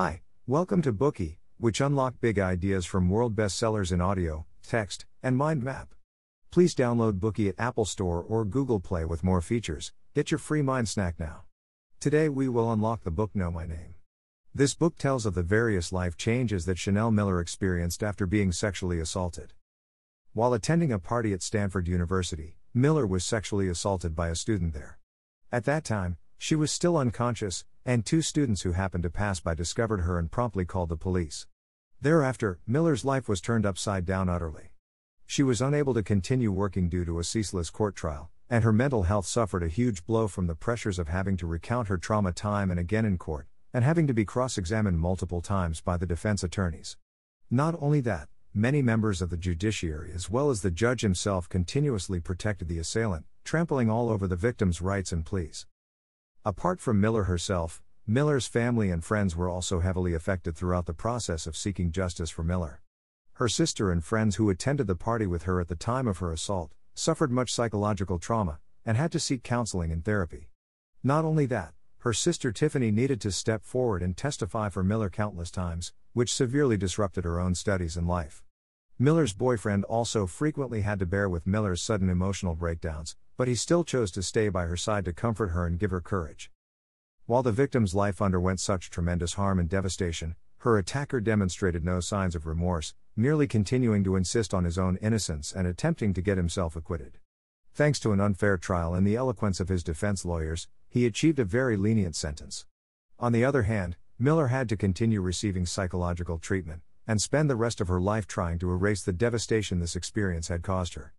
Hi, welcome to Bookey, which unlock big ideas from world bestsellers in audio, text, and mind map. Please download Bookey at Apple Store or Google Play with more features. Get your free mind snack now. Today we will unlock the book Know My Name. This book tells of the various life changes that Chanel Miller experienced after being sexually assaulted. While attending a party at Stanford University, Miller was sexually assaulted by a student there. At that time, she was still unconscious, and two students who happened to pass by discovered her and promptly called the police. Thereafter, Miller's life was turned upside down utterly. She was unable to continue working due to a ceaseless court trial, and her mental health suffered a huge blow from the pressures of having to recount her trauma time and again in court, and having to be cross examined multiple times by the defense attorneys. Not only that, many members of the judiciary as well as the judge himself continuously protected the assailant, trampling all over the victim's rights and pleas. Apart from Miller herself, Miller's family and friends were also heavily affected throughout the process of seeking justice for Miller. Her sister and friends who attended the party with her at the time of her assault suffered much psychological trauma and had to seek counseling and therapy. Not only that, her sister Tiffany needed to step forward and testify for Miller countless times, which severely disrupted her own studies and life. Miller's boyfriend also frequently had to bear with Miller's sudden emotional breakdowns, but he still chose to stay by her side to comfort her and give her courage. While the victim's life underwent such tremendous harm and devastation, her attacker demonstrated no signs of remorse, merely continuing to insist on his own innocence and attempting to get himself acquitted. Thanks to an unfair trial and the eloquence of his defense lawyers, he achieved a very lenient sentence. On the other hand, Miller had to continue receiving psychological treatment and spend the rest of her life trying to erase the devastation this experience had caused her.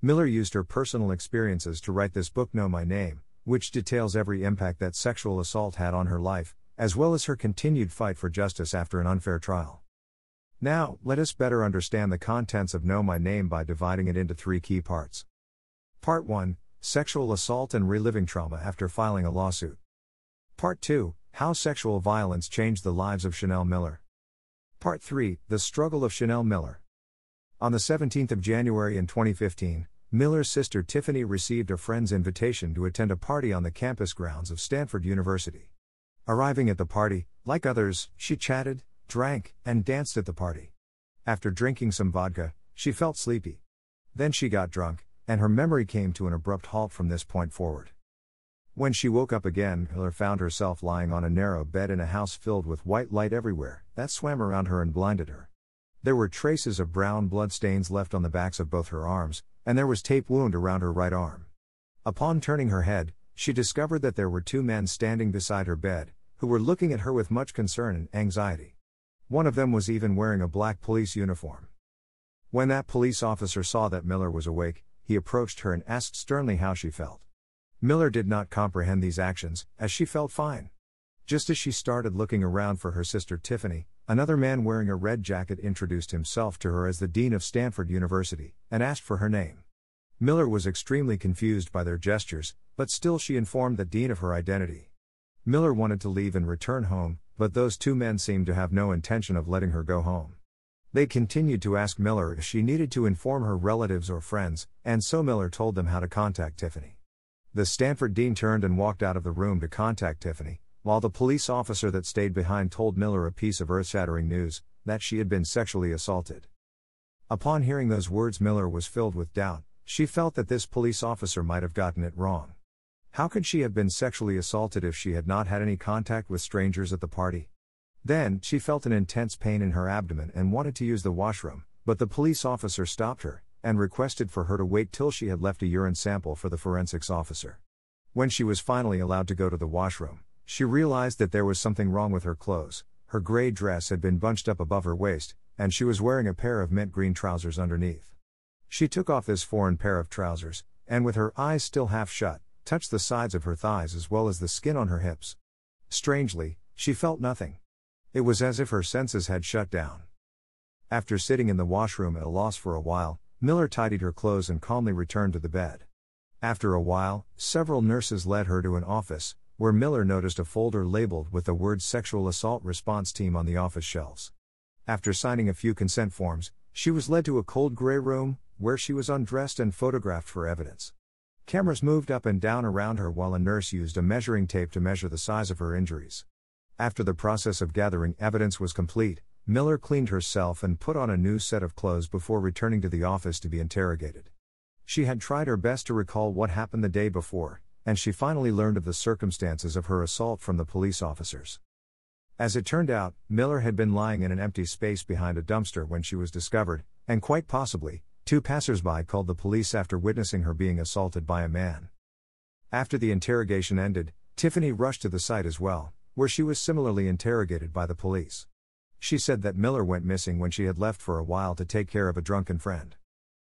Miller used her personal experiences to write this book, Know My Name, which details every impact that sexual assault had on her life, as well as her continued fight for justice after an unfair trial. Now, let us better understand the contents of Know My Name by dividing it into three key parts. Part 1 Sexual assault and reliving trauma after filing a lawsuit. Part 2 How sexual violence changed the lives of Chanel Miller. Part 3 The struggle of Chanel Miller. On the 17th of January in 2015, Miller's sister Tiffany received a friend's invitation to attend a party on the campus grounds of Stanford University. Arriving at the party, like others, she chatted, drank, and danced at the party. After drinking some vodka, she felt sleepy. Then she got drunk, and her memory came to an abrupt halt from this point forward. When she woke up again, Miller found herself lying on a narrow bed in a house filled with white light everywhere that swam around her and blinded her. There were traces of brown blood stains left on the backs of both her arms, and there was tape wound around her right arm. Upon turning her head, she discovered that there were two men standing beside her bed, who were looking at her with much concern and anxiety. One of them was even wearing a black police uniform. When that police officer saw that Miller was awake, he approached her and asked sternly how she felt. Miller did not comprehend these actions, as she felt fine. Just as she started looking around for her sister Tiffany, Another man wearing a red jacket introduced himself to her as the Dean of Stanford University, and asked for her name. Miller was extremely confused by their gestures, but still she informed the Dean of her identity. Miller wanted to leave and return home, but those two men seemed to have no intention of letting her go home. They continued to ask Miller if she needed to inform her relatives or friends, and so Miller told them how to contact Tiffany. The Stanford dean turned and walked out of the room to contact Tiffany, while the police officer that stayed behind told Miller a piece of earth shattering news that she had been sexually assaulted. Upon hearing those words, Miller was filled with doubt. She felt that this police officer might have gotten it wrong. How could she have been sexually assaulted if she had not had any contact with strangers at the party? Then, she felt an intense pain in her abdomen and wanted to use the washroom, but the police officer stopped her and requested for her to wait till she had left a urine sample for the forensics officer. When she was finally allowed to go to the washroom, she realized that there was something wrong with her clothes. Her gray dress had been bunched up above her waist, and she was wearing a pair of mint green trousers underneath. She took off this foreign pair of trousers, and with her eyes still half shut, touched the sides of her thighs as well as the skin on her hips. Strangely, she felt nothing. It was as if her senses had shut down. After sitting in the washroom at a loss for a while, Miller tidied her clothes and calmly returned to the bed. After a while, several nurses led her to an office, where Miller noticed a folder labeled with the words Sexual Assault Response Team on the office shelves. After signing a few consent forms, she was led to a cold gray room, where she was undressed and photographed for evidence. Cameras moved up and down around her while a nurse used a measuring tape to measure the size of her injuries. After the process of gathering evidence was complete, Miller cleaned herself and put on a new set of clothes before returning to the office to be interrogated. She had tried her best to recall what happened the day before, and she finally learned of the circumstances of her assault from the police officers. As it turned out, Miller had been lying in an empty space behind a dumpster when she was discovered, and quite possibly, two passersby called the police after witnessing her being assaulted by a man. After the interrogation ended, Tiffany rushed to the site as well, where she was similarly interrogated by the police. She said that Miller went missing when she had left for a while to take care of a drunken friend.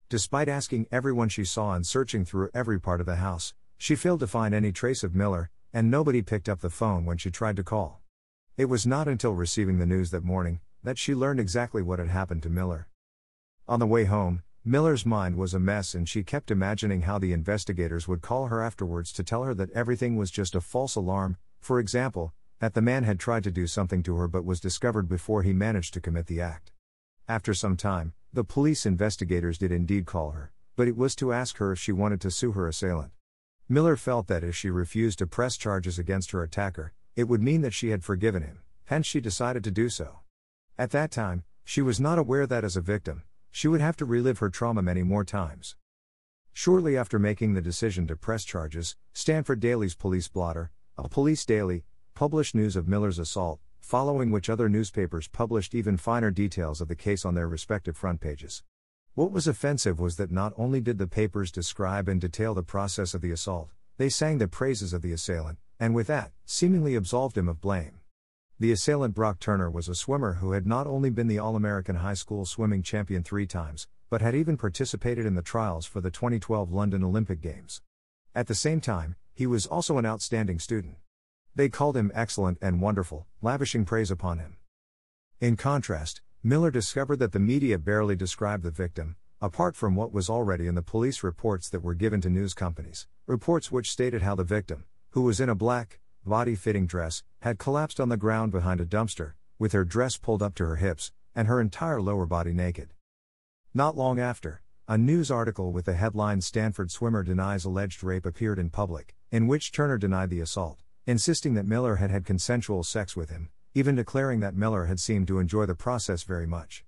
Despite asking everyone she saw and searching through every part of the house, she failed to find any trace of Miller, and nobody picked up the phone when she tried to call. It was not until receiving the news that morning that she learned exactly what had happened to Miller. On the way home, Miller's mind was a mess and she kept imagining how the investigators would call her afterwards to tell her that everything was just a false alarm, for example, that the man had tried to do something to her but was discovered before he managed to commit the act. After some time, the police investigators did indeed call her, but it was to ask her if she wanted to sue her assailant. Miller felt that if she refused to press charges against her attacker, it would mean that she had forgiven him, hence she decided to do so. At that time, she was not aware that as a victim, she would have to relive her trauma many more times. Shortly after making the decision to press charges, Stanford Daily's police blotter, a police daily, published news of Miller's assault, following which other newspapers published even finer details of the case on their respective front pages. What was offensive was that not only did the papers describe and detail the process of the assault, they sang the praises of the assailant, and with that, seemingly absolved him of blame. The assailant Brock Turner was a swimmer who had not only been the All American High School swimming champion three times, but had even participated in the trials for the 2012 London Olympic Games. At the same time, he was also an outstanding student. They called him excellent and wonderful, lavishing praise upon him. In contrast, Miller discovered that the media barely described the victim, apart from what was already in the police reports that were given to news companies, reports which stated how the victim, who was in a black, body fitting dress, had collapsed on the ground behind a dumpster, with her dress pulled up to her hips, and her entire lower body naked. Not long after, a news article with the headline Stanford swimmer denies alleged rape appeared in public, in which Turner denied the assault insisting that Miller had had consensual sex with him, even declaring that Miller had seemed to enjoy the process very much.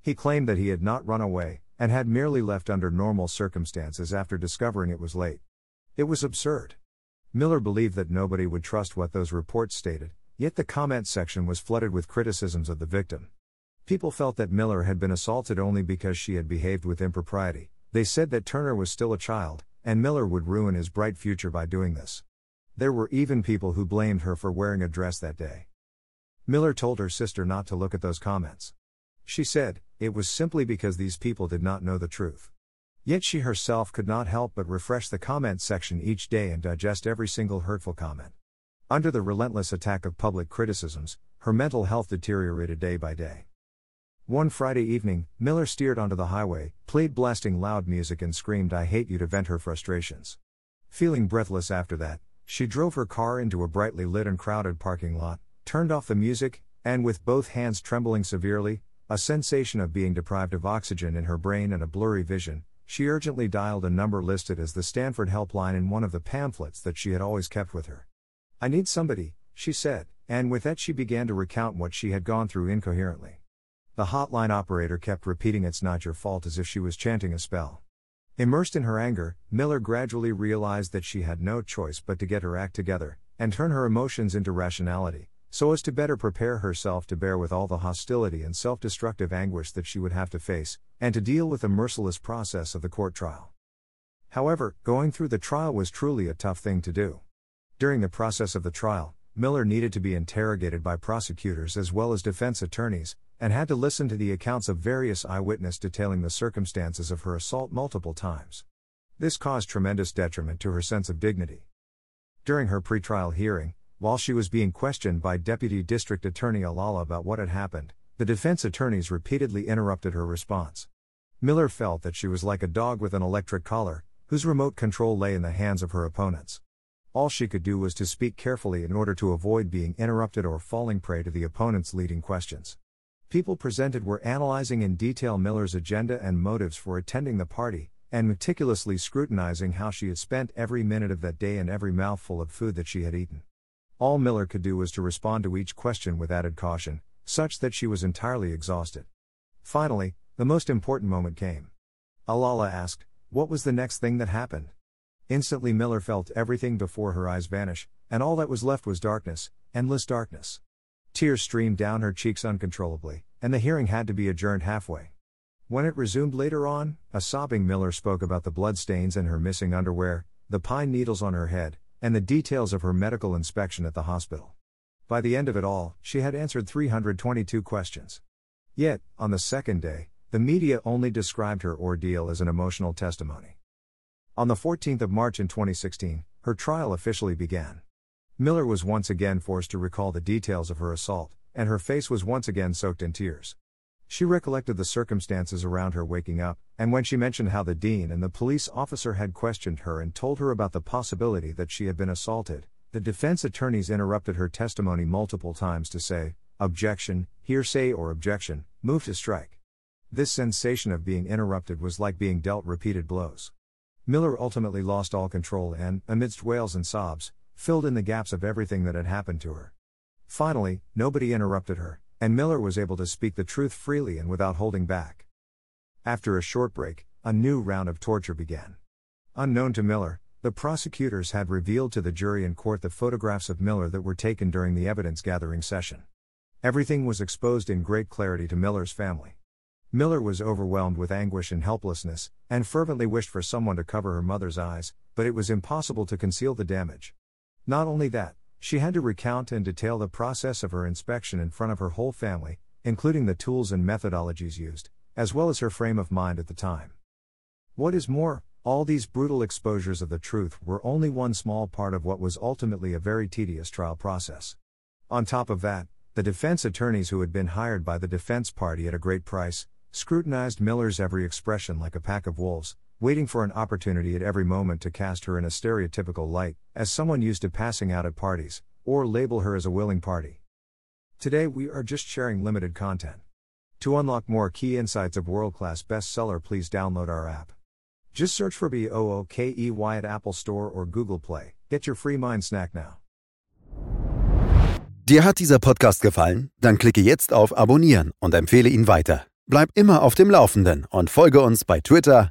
He claimed that he had not run away, and had merely left under normal circumstances after discovering it was late. It was absurd. Miller believed that nobody would trust what those reports stated, yet the comment section was flooded with criticisms of the victim. People felt that Miller had been assaulted only because she had behaved with impropriety. They said that Turner was still a child, and Miller would ruin his bright future by doing this. There were even people who blamed her for wearing a dress that day. Miller told her sister not to look at those comments. She said, it was simply because these people did not know the truth. Yet she herself could not help but refresh the comment section each day and digest every single hurtful comment. Under the relentless attack of public criticisms, her mental health deteriorated day by day. One Friday evening, Miller steered onto the highway, played blasting loud music, and screamed, I hate you to vent her frustrations. Feeling breathless after that, she drove her car into a brightly lit and crowded parking lot, turned off the music, and with both hands trembling severely, a sensation of being deprived of oxygen in her brain and a blurry vision, she urgently dialed a number listed as the Stanford helpline in one of the pamphlets that she had always kept with her. I need somebody, she said, and with that she began to recount what she had gone through incoherently. The hotline operator kept repeating it's not your fault as if she was chanting a spell. Immersed in her anger, Miller gradually realized that she had no choice but to get her act together, and turn her emotions into rationality, so as to better prepare herself to bear with all the hostility and self destructive anguish that she would have to face, and to deal with the merciless process of the court trial. However, going through the trial was truly a tough thing to do. During the process of the trial, Miller needed to be interrogated by prosecutors as well as defense attorneys, and had to listen to the accounts of various eyewitnesses detailing the circumstances of her assault multiple times. This caused tremendous detriment to her sense of dignity. During her pretrial hearing, while she was being questioned by Deputy District Attorney Alaleh about what had happened, the defense attorneys repeatedly interrupted her response. Miller felt that she was like a dog with an electric collar, whose remote control lay in the hands of her opponents. All she could do was to speak carefully in order to avoid being interrupted or falling prey to the opponent's leading questions. People presented were analyzing in detail Miller's agenda and motives for attending the party, and meticulously scrutinizing how she had spent every minute of that day and every mouthful of food that she had eaten. All Miller could do was to respond to each question with added caution, such that she was entirely exhausted. Finally, the most important moment came. Alaleh asked, What was the next thing that happened? Instantly, Miller felt everything before her eyes vanish, and all that was left was darkness, endless darkness. Tears streamed down her cheeks uncontrollably, and the hearing had to be adjourned halfway. When it resumed later on, a sobbing Miller spoke about the bloodstains and her missing underwear, the pine needles on her head, and the details of her medical inspection at the hospital. By the end of it all, she had answered 322 questions. Yet, on the second day, the media only described her ordeal as an emotional testimony. On the 14th of March in 2016, her trial officially began. Miller was once again forced to recall the details of her assault, and her face was once again soaked in tears. She recollected the circumstances around her waking up, and when she mentioned how the dean and the police officer had questioned her and told her about the possibility that she had been assaulted, the defense attorneys interrupted her testimony multiple times to say, objection, hearsay, or objection, move to strike. This sensation of being interrupted was like being dealt repeated blows. Miller ultimately lost all control and, amidst wails and sobs, filled in the gaps of everything that had happened to her. Finally, nobody interrupted her, and Miller was able to speak the truth freely and without holding back. After a short break, a new round of torture began. Unknown to Miller, the prosecutors had revealed to the jury in court the photographs of Miller that were taken during the evidence gathering session. Everything was exposed in great clarity to Miller's family. Miller was overwhelmed with anguish and helplessness, and fervently wished for someone to cover her mother's eyes, but it was impossible to conceal the damage. Not only that, she had to recount and detail the process of her inspection in front of her whole family, including the tools and methodologies used, as well as her frame of mind at the time. What is more, all these brutal exposures of the truth were only one small part of what was ultimately a very tedious trial process. On top of that, the defense attorneys who had been hired by the defense party at a great price scrutinized Miller's every expression like a pack of wolves, waiting for an opportunity at every moment to cast her in a stereotypical light, as someone used to passing out at parties, or label her as a willing party. Today we are just sharing limited content. To unlock more key insights of world class bestseller, please download our app. Just search for B O O K E Y at Apple Store or Google Play. Get your free mind snack now. Dir hat dieser Podcast gefallen? Dann klicke jetzt auf Abonnieren und empfehle ihn weiter. Bleib immer auf dem Laufenden und folge uns bei Twitter,